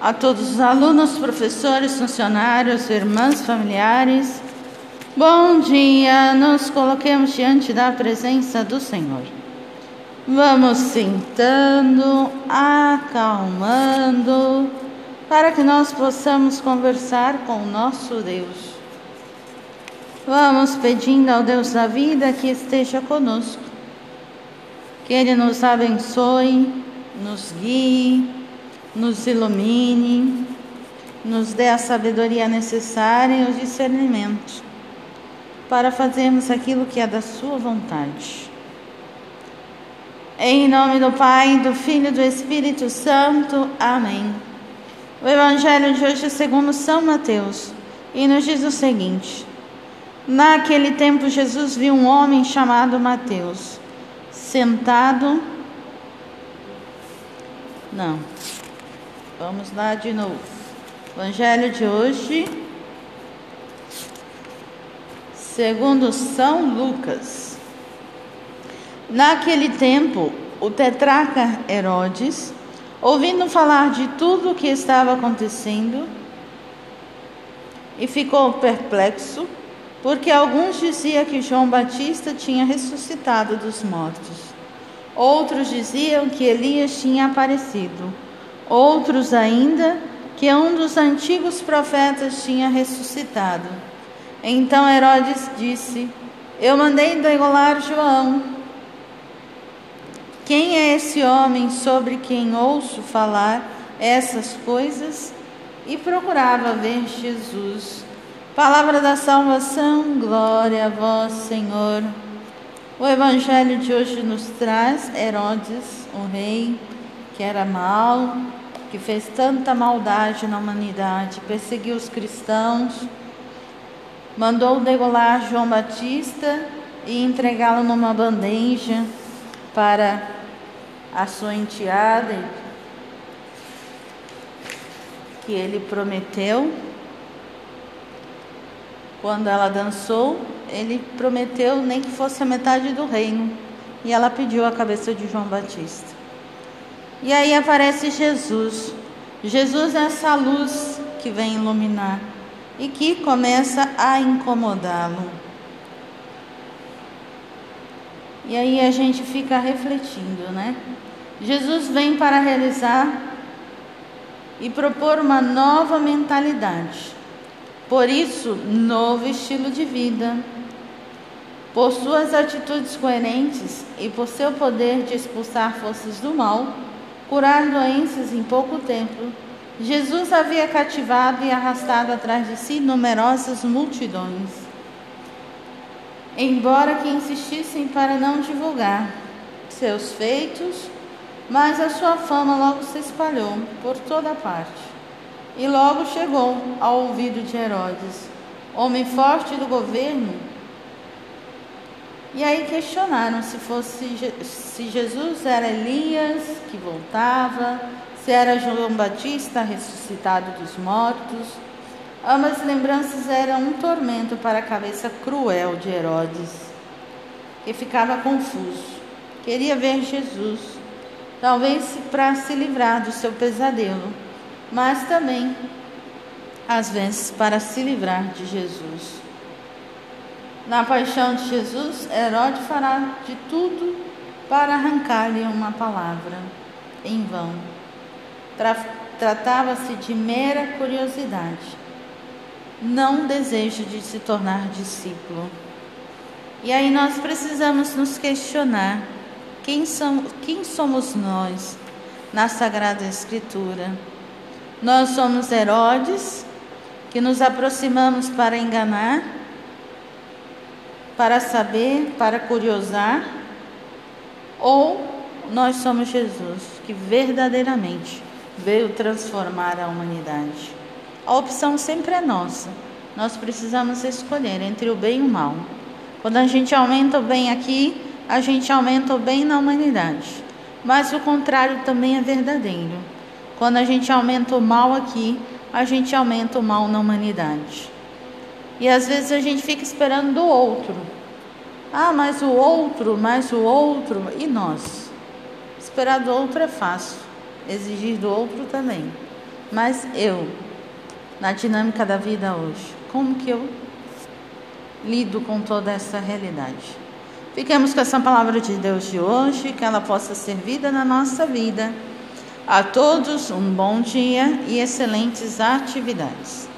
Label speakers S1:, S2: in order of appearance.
S1: a todos os alunos, professores, funcionários, irmãs, familiares. Bom dia, nos coloquemos diante da presença do Senhor. Vamos sentando, acalmando, para que nós possamos conversar com o nosso Deus. Vamos pedindo ao Deus da vida que esteja conosco, que Ele nos abençoe, nos guie, nos ilumine, nos dê a sabedoria necessária e o discernimento para fazermos aquilo que é da Sua vontade. Em nome do Pai, do Filho e do Espírito Santo. Amém. O Evangelho de hoje é segundo São Mateus e nos diz o seguinte: Naquele tempo, Jesus viu um homem chamado Mateus sentado. Não. Vamos lá de novo. Evangelho de hoje, segundo São Lucas. Naquele tempo, o tetrarca Herodes, ouvindo falar de tudo o que estava acontecendo, e ficou perplexo, porque alguns diziam que João Batista tinha ressuscitado dos mortos. Outros diziam que Elias tinha aparecido Outros ainda que um dos antigos profetas tinha ressuscitado. Então Herodes disse: Eu mandei degolar João. Quem é esse homem sobre quem ouço falar essas coisas? E procurava ver Jesus. Palavra da salvação, glória a vós, Senhor. O evangelho de hoje nos traz Herodes, o rei, que era mau, que fez tanta maldade na humanidade, perseguiu os cristãos, mandou degolar João Batista e entregá-lo numa bandeja para a sua enteada que ele prometeu. Quando ela dançou, ele prometeu nem que fosse a metade do reino. E ela pediu a cabeça de João Batista. E aí aparece Jesus. Jesus é essa luz que vem iluminar e que começa a incomodá-lo. E aí a gente fica refletindo, né? Jesus vem para realizar e propor uma nova mentalidade. Por isso, novo estilo de vida. Por suas atitudes coerentes e por seu poder de expulsar forças do mal, curar doenças em pouco tempo, Jesus havia cativado e arrastado atrás de si numerosas multidões. Embora que insistissem para não divulgar seus feitos, mas a sua fama logo se espalhou por toda parte. E logo chegou ao ouvido de Herodes, homem forte do governo e aí questionaram se fosse se Jesus era Elias que voltava, se era João Batista ressuscitado dos mortos. Ambas lembranças eram um tormento para a cabeça cruel de Herodes, que ficava confuso. Queria ver Jesus, talvez para se livrar do seu pesadelo, mas também, às vezes, para se livrar de Jesus. Na paixão de Jesus, Herodes fará de tudo para arrancar-lhe uma palavra em vão. Tra Tratava-se de mera curiosidade, não desejo de se tornar discípulo. E aí nós precisamos nos questionar quem, são, quem somos nós na Sagrada Escritura. Nós somos Herodes, que nos aproximamos para enganar para saber, para curiosar, ou nós somos Jesus, que verdadeiramente veio transformar a humanidade. A opção sempre é nossa. Nós precisamos escolher entre o bem e o mal. Quando a gente aumenta o bem aqui, a gente aumenta o bem na humanidade. Mas o contrário também é verdadeiro. Quando a gente aumenta o mal aqui, a gente aumenta o mal na humanidade. E às vezes a gente fica esperando do outro. Ah, mas o outro, mas o outro. E nós? Esperar do outro é fácil, exigir do outro também. Mas eu, na dinâmica da vida hoje, como que eu lido com toda essa realidade? Fiquemos com essa palavra de Deus de hoje, que ela possa ser vida na nossa vida. A todos um bom dia e excelentes atividades.